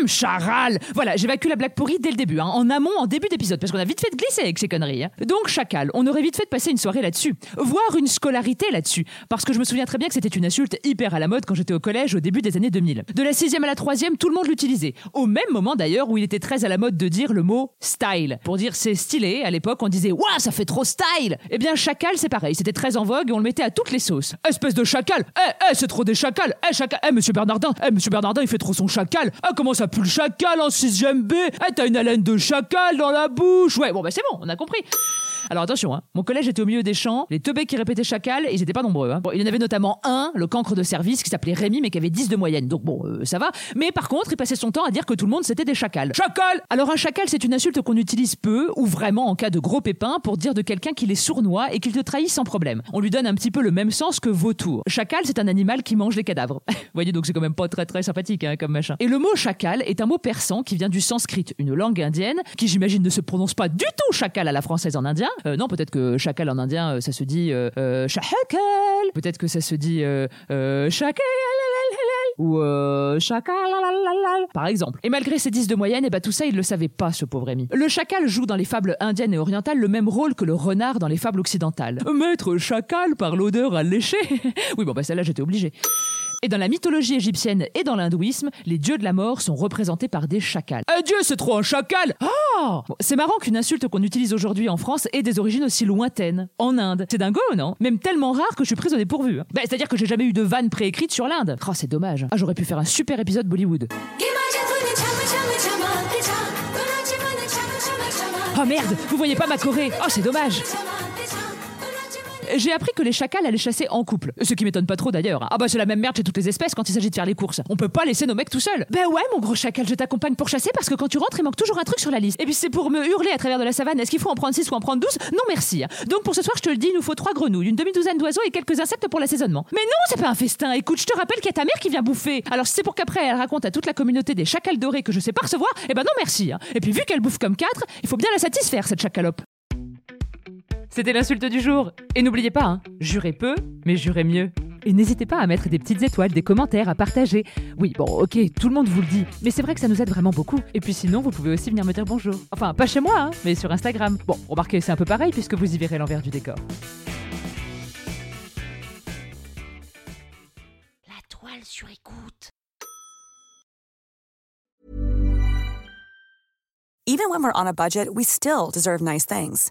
Hum, charal Voilà, j'évacue la blague pourrie dès le début, hein, en amont, en début d'épisode, parce qu'on a vite fait de glisser avec ces conneries. hein. Donc, chacal, on aurait vite fait de passer une soirée là-dessus, voire une scolarité là-dessus, parce que je me souviens très bien que c'était une insulte hyper à la mode quand j'étais au collège au début des années 2000. De la sixième à la troisième, tout le monde l'utilisait. Au même moment d'ailleurs où il était très à la mode de dire le mot style. Pour dire c'est stylé, à l'époque on disait Waouh, ça fait trop style Eh bien, chacal, c'est pareil, c'était très en vogue et on le mettait à toutes les sauces. Espèce de chacal Eh, eh, c'est trop des chacals Eh, chacal Eh, monsieur Bernardin Eh, monsieur Bernardin, il fait trop son chacal Ah, comment ça pue le chacal en 6ème B Eh, t'as une haleine de chacal dans la bouche Ouais, bon, bah c'est bon, on a compris. Alors attention, hein, mon collège était au milieu des champs, les teubés qui répétaient chacal, ils étaient pas nombreux. Hein. Bon, il y en avait notamment un, le cancre de service, qui s'appelait Rémi, mais qui avait 10 de moyenne, donc bon, euh, ça va. Mais par contre, il passait son temps à dire que tout le monde c'était des chacals. Chacal Alors un chacal, c'est une insulte qu'on utilise peu, ou vraiment en cas de gros pépin, pour dire de quelqu'un qu'il est sournois et qu'il te trahit sans problème. On lui donne un petit peu le même sens que vautour. Chacal, c'est un animal qui mange les cadavres. Vous voyez, donc c'est quand même pas très très sympathique hein, comme machin. Et le mot chacal est un mot persan qui vient du sanskrit, une langue indienne, qui j'imagine ne se prononce pas du tout chacal à la française en indien. Euh, non, peut-être que chacal en indien, euh, ça se dit euh, euh, chahakal. Peut-être que ça se dit euh, euh, chacal ou euh, chacal par exemple. Et malgré ses 10 de moyenne, et bah tout ça, il le savait pas, ce pauvre Rémi. Le chacal joue dans les fables indiennes et orientales le même rôle que le renard dans les fables occidentales. Maître chacal par l'odeur alléchée. oui, bon, bah celle-là, j'étais obligé. Et dans la mythologie égyptienne et dans l'hindouisme, les dieux de la mort sont représentés par des chacals. Un dieu, c'est trop un chacal Bon, C'est marrant qu'une insulte qu'on utilise aujourd'hui en France ait des origines aussi lointaines. En Inde. C'est dingo, non? Même tellement rare que je suis prise au dépourvu. Bah, C'est-à-dire que j'ai jamais eu de vanne préécrite sur l'Inde. Oh, c'est dommage. Ah, j'aurais pu faire un super épisode Bollywood. Oh merde, vous voyez pas ma Corée Oh, c'est dommage J'ai appris que les chacals allaient chasser en couple. Ce qui m'étonne pas trop d'ailleurs. Ah bah c'est la même merde chez toutes les espèces quand il s'agit de faire les courses. On peut pas laisser nos mecs tout seuls. Ben ouais mon gros chacal, je t'accompagne pour chasser parce que quand tu rentres il manque toujours un truc sur la liste. Et puis c'est pour me hurler à travers de la savane. Est-ce qu'il faut en prendre 6 ou en prendre 12 Non merci. Donc pour ce soir je te le dis, il nous faut trois grenouilles, une demi-douzaine d'oiseaux et quelques insectes pour l'assaisonnement. Mais non, c'est pas un festin. Écoute, je te rappelle qu'il y a ta mère qui vient bouffer. Alors si c'est pour qu'après elle raconte à toute la communauté des chacals dorés que je sais pas recevoir, eh ben non merci. Et puis vu qu'elle bouffe comme quatre, il faut bien la satisfaire cette chacalope. C'était l'insulte du jour. Et n'oubliez pas, hein, jurez peu, mais jurez mieux. Et n'hésitez pas à mettre des petites étoiles, des commentaires, à partager. Oui, bon, ok, tout le monde vous le dit, mais c'est vrai que ça nous aide vraiment beaucoup. Et puis sinon, vous pouvez aussi venir me dire bonjour. Enfin, pas chez moi, hein, mais sur Instagram. Bon, remarquez, c'est un peu pareil puisque vous y verrez l'envers du décor. La toile sur écoute. Even when we're on a budget, we still deserve nice things.